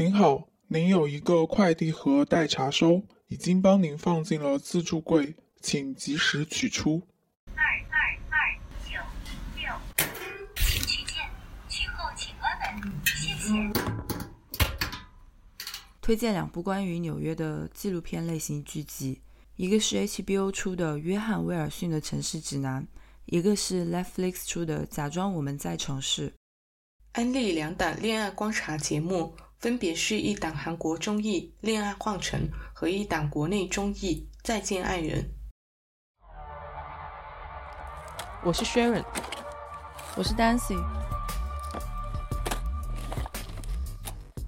您好，您有一个快递盒待查收，已经帮您放进了自助柜，请及时取出。二二二九六，请取件，取后请关门，谢谢。推荐两部关于纽约的纪录片类型剧集，一个是 HBO 出的《约翰威尔逊的城市指南》，一个是 Netflix 出的《假装我们在城市》。安利两档恋爱观察节目，分别是一档韩国综艺《恋爱换乘》和一档国内综艺《再见爱人》。我是 Sharon，我是 Dancy。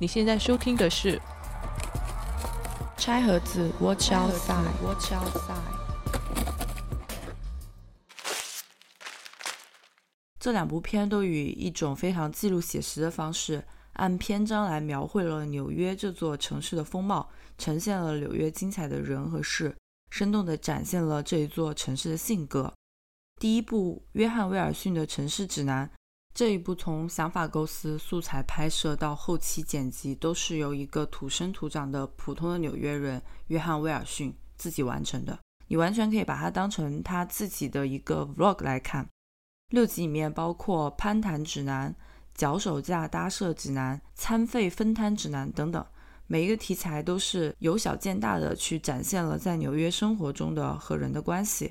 你现在收听的是《拆盒子 Watch Outside》。Watch Outside。这两部片都以一种非常记录写实的方式，按篇章来描绘了纽约这座城市的风貌，呈现了纽约精彩的人和事，生动地展现了这一座城市的性格。第一部《约翰威尔逊的城市指南》，这一部从想法构思、素材拍摄到后期剪辑，都是由一个土生土长的普通的纽约人约翰威尔逊自己完成的。你完全可以把它当成他自己的一个 vlog 来看。六集里面包括攀谈指南、脚手架搭设指南、餐费分摊指南等等，每一个题材都是由小见大的去展现了在纽约生活中的和人的关系。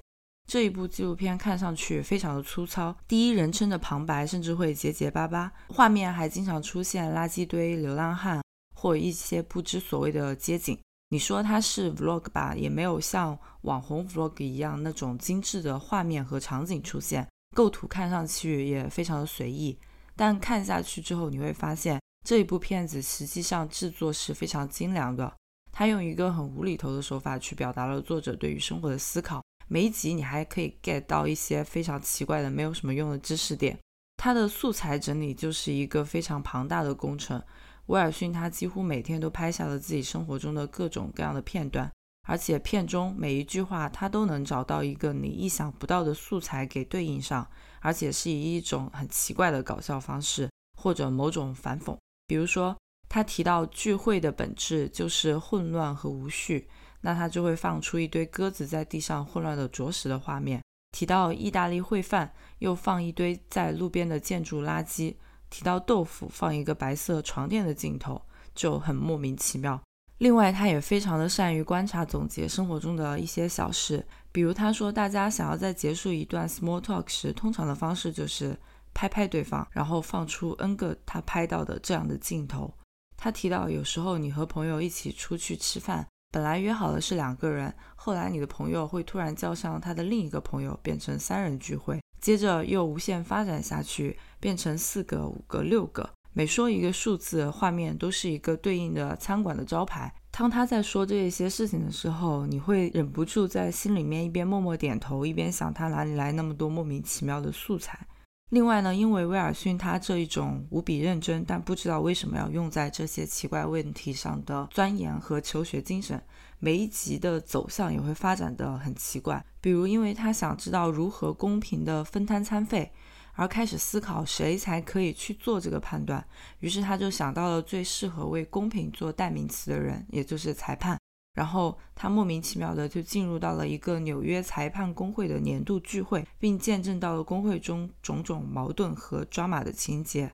这一部纪录片看上去非常的粗糙，第一人称的旁白甚至会结结巴巴，画面还经常出现垃圾堆、流浪汉或一些不知所谓的街景。你说它是 vlog 吧，也没有像网红 vlog 一样那种精致的画面和场景出现。构图看上去也非常的随意，但看下去之后，你会发现这一部片子实际上制作是非常精良的。他用一个很无厘头的手法去表达了作者对于生活的思考。每一集你还可以 get 到一些非常奇怪的、没有什么用的知识点。他的素材整理就是一个非常庞大的工程。威尔逊他几乎每天都拍下了自己生活中的各种各样的片段。而且片中每一句话，他都能找到一个你意想不到的素材给对应上，而且是以一种很奇怪的搞笑方式或者某种反讽。比如说，他提到聚会的本质就是混乱和无序，那他就会放出一堆鸽子在地上混乱的啄食的画面；提到意大利烩饭，又放一堆在路边的建筑垃圾；提到豆腐，放一个白色床垫的镜头，就很莫名其妙。另外，他也非常的善于观察、总结生活中的一些小事。比如，他说，大家想要在结束一段 small talk 时，通常的方式就是拍拍对方，然后放出 n 个他拍到的这样的镜头。他提到，有时候你和朋友一起出去吃饭，本来约好的是两个人，后来你的朋友会突然叫上他的另一个朋友，变成三人聚会，接着又无限发展下去，变成四个、五个、六个。每说一个数字，画面都是一个对应的餐馆的招牌。当他在说这些事情的时候，你会忍不住在心里面一边默默点头，一边想他哪里来那么多莫名其妙的素材。另外呢，因为威尔逊他这一种无比认真，但不知道为什么要用在这些奇怪问题上的钻研和求学精神，每一集的走向也会发展的很奇怪。比如，因为他想知道如何公平的分摊餐费。而开始思考谁才可以去做这个判断，于是他就想到了最适合为公平做代名词的人，也就是裁判。然后他莫名其妙的就进入到了一个纽约裁判工会的年度聚会，并见证到了工会中种种矛盾和抓马的情节。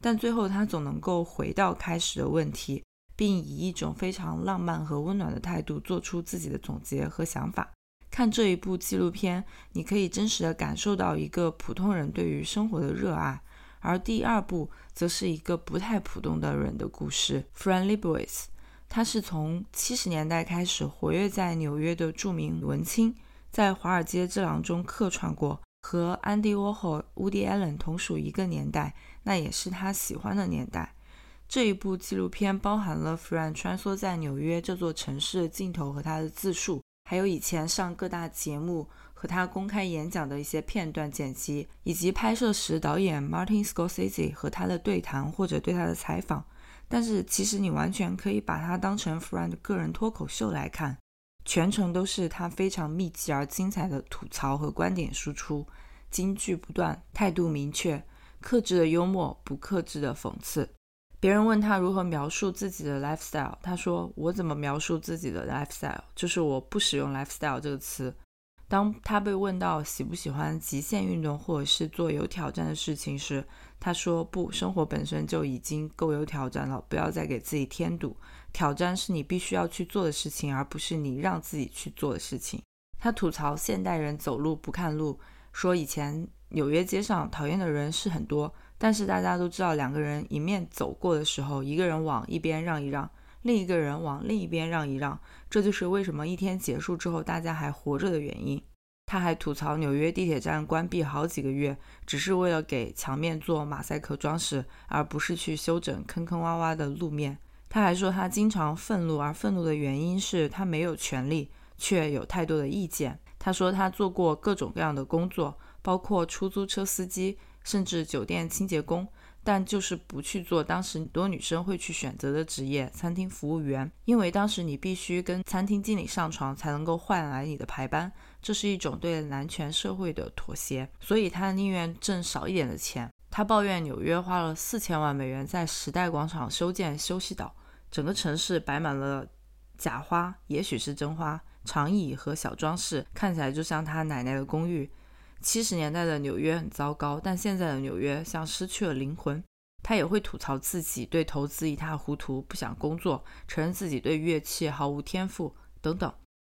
但最后他总能够回到开始的问题，并以一种非常浪漫和温暖的态度做出自己的总结和想法。看这一部纪录片，你可以真实的感受到一个普通人对于生活的热爱，而第二部则是一个不太普通的人的故事。Fran Lebowitz，他是从七十年代开始活跃在纽约的著名文青，在华尔街之狼中客串过，和 Andy Warhol、Woody Allen 同属一个年代，那也是他喜欢的年代。这一部纪录片包含了 Fran 穿梭在纽约这座城市的镜头和他的自述。还有以前上各大节目和他公开演讲的一些片段剪辑，以及拍摄时导演 Martin Scorsese 和他的对谈或者对他的采访。但是其实你完全可以把它当成 frand 个人脱口秀来看，全程都是他非常密集而精彩的吐槽和观点输出，金句不断，态度明确，克制的幽默，不克制的讽刺。别人问他如何描述自己的 lifestyle，他说：“我怎么描述自己的 lifestyle？就是我不使用 lifestyle 这个词。”当他被问到喜不喜欢极限运动或者是做有挑战的事情时，他说：“不，生活本身就已经够有挑战了，不要再给自己添堵。挑战是你必须要去做的事情，而不是你让自己去做的事情。”他吐槽现代人走路不看路，说以前纽约街上讨厌的人是很多。但是大家都知道，两个人迎面走过的时候，一个人往一边让一让，另一个人往另一边让一让，这就是为什么一天结束之后大家还活着的原因。他还吐槽纽约地铁站关闭好几个月，只是为了给墙面做马赛克装饰，而不是去修整坑坑洼洼的路面。他还说他经常愤怒，而愤怒的原因是他没有权利，却有太多的意见。他说他做过各种各样的工作，包括出租车司机。甚至酒店清洁工，但就是不去做当时很多女生会去选择的职业——餐厅服务员，因为当时你必须跟餐厅经理上床才能够换来你的排班，这是一种对男权社会的妥协，所以他宁愿挣少一点的钱。他抱怨纽约花了四千万美元在时代广场修建休息岛，整个城市摆满了假花，也许是真花，长椅和小装饰，看起来就像他奶奶的公寓。七十年代的纽约很糟糕，但现在的纽约像失去了灵魂。他也会吐槽自己对投资一塌糊涂，不想工作，承认自己对乐器毫无天赋等等。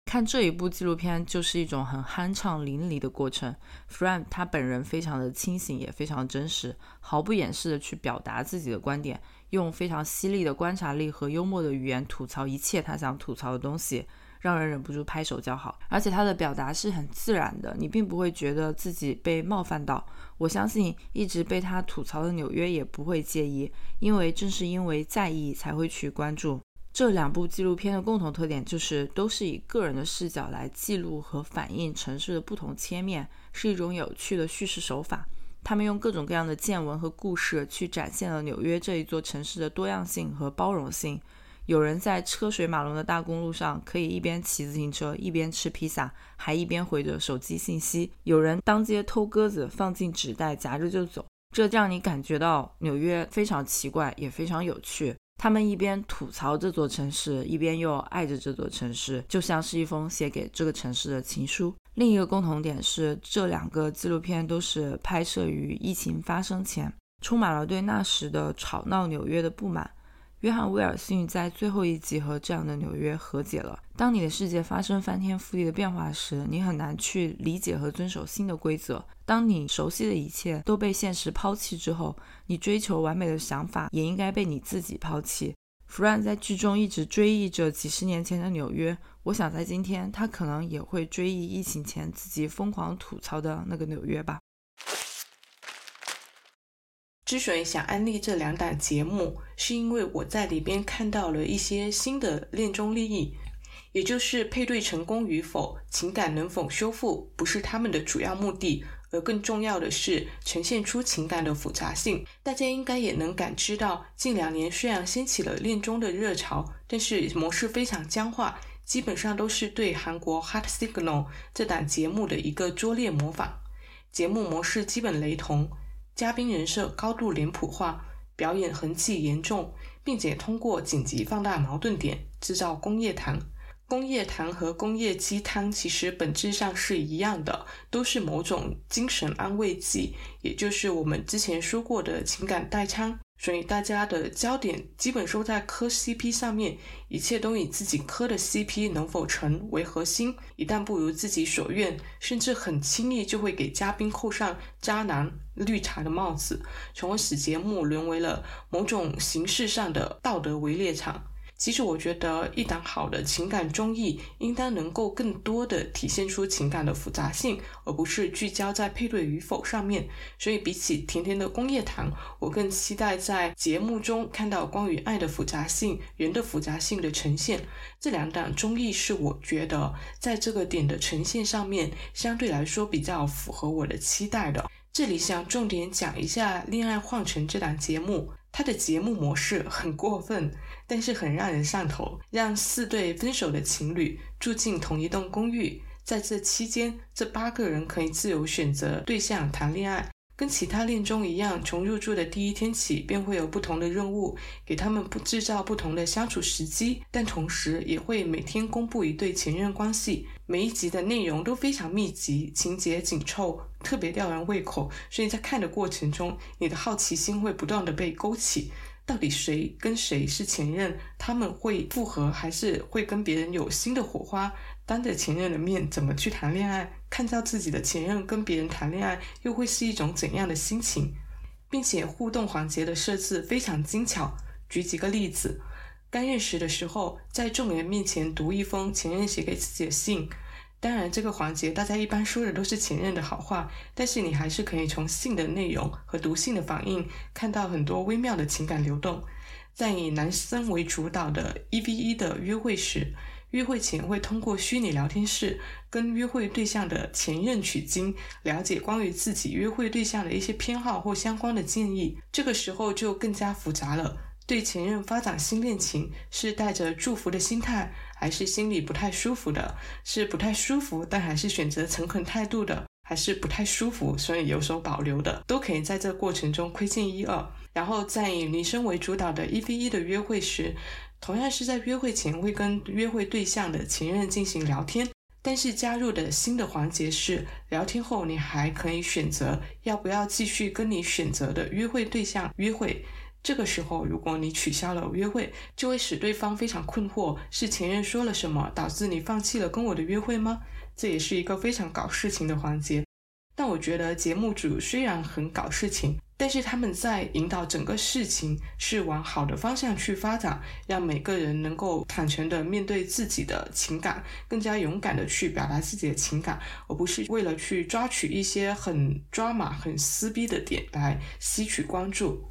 看这一部纪录片就是一种很酣畅淋漓的过程。Frank 他本人非常的清醒，也非常真实，毫不掩饰的去表达自己的观点，用非常犀利的观察力和幽默的语言吐槽一切他想吐槽的东西。让人忍不住拍手叫好，而且他的表达是很自然的，你并不会觉得自己被冒犯到。我相信一直被他吐槽的纽约也不会介意，因为正是因为在意才会去关注。这两部纪录片的共同特点就是都是以个人的视角来记录和反映城市的不同切面，是一种有趣的叙事手法。他们用各种各样的见闻和故事去展现了纽约这一座城市的多样性和包容性。有人在车水马龙的大公路上，可以一边骑自行车一边吃披萨，还一边回着手机信息。有人当街偷鸽子，放进纸袋夹着就走，这让你感觉到纽约非常奇怪，也非常有趣。他们一边吐槽这座城市，一边又爱着这座城市，就像是一封写给这个城市的情书。另一个共同点是，这两个纪录片都是拍摄于疫情发生前，充满了对那时的吵闹纽约的不满。约翰·威尔逊在最后一集和这样的纽约和解了。当你的世界发生翻天覆地的变化时，你很难去理解和遵守新的规则。当你熟悉的一切都被现实抛弃之后，你追求完美的想法也应该被你自己抛弃。弗兰在剧中一直追忆着几十年前的纽约，我想在今天，他可能也会追忆疫情前自己疯狂吐槽的那个纽约吧。之所以想安利这两档节目，是因为我在里边看到了一些新的恋综利益，也就是配对成功与否、情感能否修复，不是他们的主要目的，而更重要的是呈现出情感的复杂性。大家应该也能感知到，近两年虽然掀起了恋综的热潮，但是模式非常僵化，基本上都是对韩国《Heart Signal》这档节目的一个拙劣模仿，节目模式基本雷同。嘉宾人设高度脸谱化，表演痕迹严重，并且通过紧急放大矛盾点，制造工业糖。工业糖和工业鸡汤其实本质上是一样的，都是某种精神安慰剂，也就是我们之前说过的情感代餐。所以大家的焦点基本都在磕 CP 上面，一切都以自己磕的 CP 能否成为核心。一旦不如自己所愿，甚至很轻易就会给嘉宾扣上渣男、绿茶的帽子，从而使节目沦为了某种形式上的道德围猎场。其实我觉得，一档好的情感综艺应当能够更多的体现出情感的复杂性，而不是聚焦在配对与否上面。所以，比起甜甜的工业糖，我更期待在节目中看到关于爱的复杂性、人的复杂性的呈现。这两档综艺是我觉得在这个点的呈现上面，相对来说比较符合我的期待的。这里想重点讲一下《恋爱换乘》这档节目。它的节目模式很过分，但是很让人上头。让四对分手的情侣住进同一栋公寓，在这期间，这八个人可以自由选择对象谈恋爱。跟其他恋综一样，从入住的第一天起便会有不同的任务，给他们不制造不同的相处时机，但同时也会每天公布一对前任关系。每一集的内容都非常密集，情节紧凑，特别吊人胃口。所以在看的过程中，你的好奇心会不断的被勾起。到底谁跟谁是前任？他们会复合，还是会跟别人有新的火花？当着前任的面怎么去谈恋爱？看到自己的前任跟别人谈恋爱，又会是一种怎样的心情？并且互动环节的设置非常精巧。举几个例子：刚认识的时候，在众人面前读一封前任写给自己的信。当然，这个环节大家一般说的都是前任的好话，但是你还是可以从信的内容和读信的反应看到很多微妙的情感流动。在以男生为主导的一 v 一的约会时，约会前会通过虚拟聊天室跟约会对象的前任取经，了解关于自己约会对象的一些偏好或相关的建议。这个时候就更加复杂了。对前任发展新恋情，是带着祝福的心态，还是心里不太舒服的？是不太舒服，但还是选择诚恳态度的？还是不太舒服，所以有所保留的？都可以在这过程中窥见一二。然后在以女生为主导的一 v 一的约会时，同样是在约会前会跟约会对象的前任进行聊天，但是加入的新的环节是，聊天后你还可以选择要不要继续跟你选择的约会对象约会。这个时候，如果你取消了约会，就会使对方非常困惑：是前任说了什么导致你放弃了跟我的约会吗？这也是一个非常搞事情的环节。但我觉得节目组虽然很搞事情，但是他们在引导整个事情是往好的方向去发展，让每个人能够坦诚的面对自己的情感，更加勇敢的去表达自己的情感，而不是为了去抓取一些很抓马、很撕逼的点来吸取关注。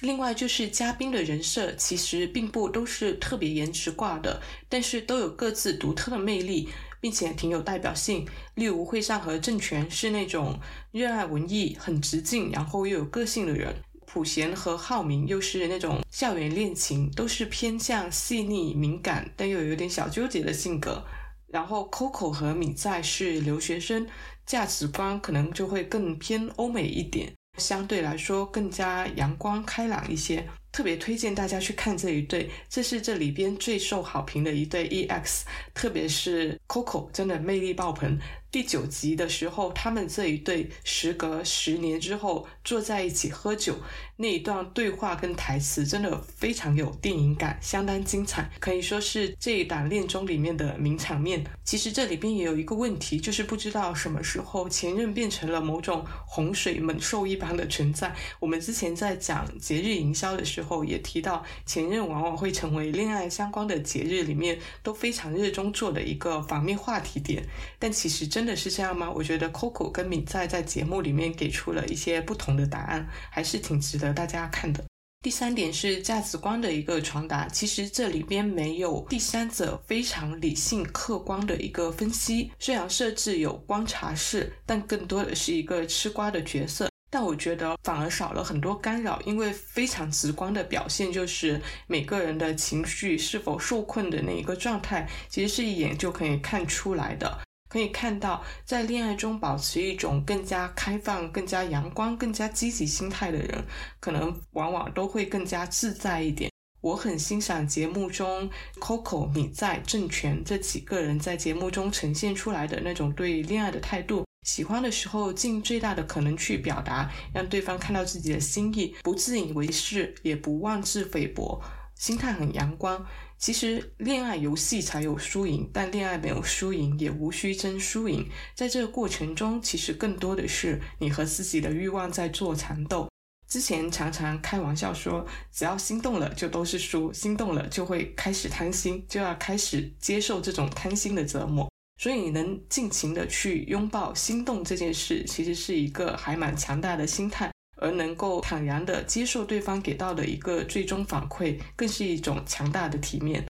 另外就是嘉宾的人设，其实并不都是特别颜值挂的，但是都有各自独特的魅力，并且挺有代表性。例如惠善和郑权是那种热爱文艺、很直径，然后又有个性的人；普贤和浩明又是那种校园恋情，都是偏向细腻、敏感，但又有点小纠结的性格。然后 Coco 和米在是留学生，价值观可能就会更偏欧美一点。相对来说更加阳光开朗一些，特别推荐大家去看这一对，这是这里边最受好评的一对 EX，特别是 Coco 真的魅力爆棚。第九集的时候，他们这一对时隔十年之后坐在一起喝酒，那一段对话跟台词真的非常有电影感，相当精彩，可以说是这一档恋综里面的名场面。其实这里边也有一个问题，就是不知道什么时候前任变成了某种洪水猛兽一般的存在。我们之前在讲节日营销的时候也提到，前任往往会成为恋爱相关的节日里面都非常热衷做的一个反面话题点。但其实真。真的是这样吗？我觉得 Coco 跟敏在在节目里面给出了一些不同的答案，还是挺值得大家看的。第三点是价值观的一个传达，其实这里边没有第三者非常理性客观的一个分析。虽然设置有观察室，但更多的是一个吃瓜的角色。但我觉得反而少了很多干扰，因为非常直观的表现就是每个人的情绪是否受困的那一个状态，其实是一眼就可以看出来的。可以看到，在恋爱中保持一种更加开放、更加阳光、更加积极心态的人，可能往往都会更加自在一点。我很欣赏节目中 Coco、米在、郑权这几个人在节目中呈现出来的那种对恋爱的态度。喜欢的时候，尽最大的可能去表达，让对方看到自己的心意，不自以为是，也不妄自菲薄，心态很阳光。其实恋爱游戏才有输赢，但恋爱没有输赢，也无需争输赢。在这个过程中，其实更多的是你和自己的欲望在做缠斗。之前常常开玩笑说，只要心动了就都是输，心动了就会开始贪心，就要开始接受这种贪心的折磨。所以能尽情的去拥抱心动这件事，其实是一个还蛮强大的心态。而能够坦然地接受对方给到的一个最终反馈，更是一种强大的体面。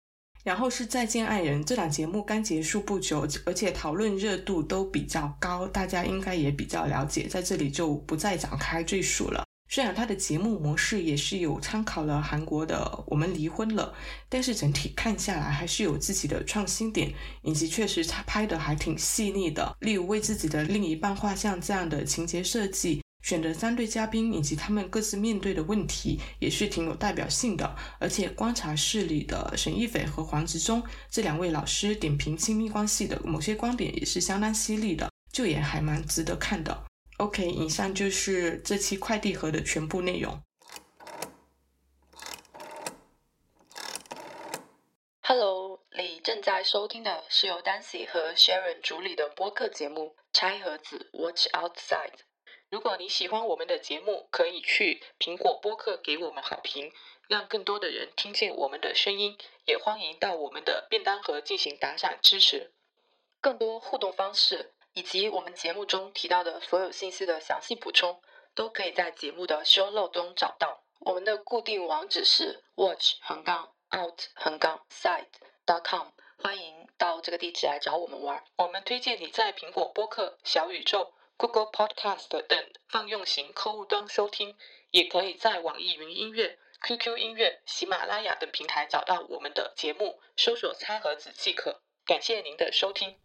然后是《再见爱人》这档节目刚结束不久，而且讨论热度都比较高，大家应该也比较了解，在这里就不再展开赘述了。虽然它的节目模式也是有参考了韩国的《我们离婚了》，但是整体看下来还是有自己的创新点，以及确实他拍的还挺细腻的。例如为自己的另一半画像这样的情节设计。选的三对嘉宾以及他们各自面对的问题也是挺有代表性的，而且观察室里的沈亦斐和黄执中这两位老师点评亲密关系的某些观点也是相当犀利的，就也还蛮值得看的。OK，以上就是这期快递盒的全部内容。Hello，你正在收听的是由 Dancy 和 Sharon 主理的播客节目《拆盒子 Watch Outside》。如果你喜欢我们的节目，可以去苹果播客给我们好评，让更多的人听见我们的声音。也欢迎到我们的便当盒进行打赏支持。更多互动方式以及我们节目中提到的所有信息的详细补充，都可以在节目的 show note 中找到。我们的固定网址是 watch 横杠 out 横杠 side dot com，欢迎到这个地址来找我们玩。我们推荐你在苹果播客、小宇宙。Google Podcast 等泛用型客户端收听，也可以在网易云音乐、QQ 音乐、喜马拉雅等平台找到我们的节目，搜索“餐盒子”即可。感谢您的收听。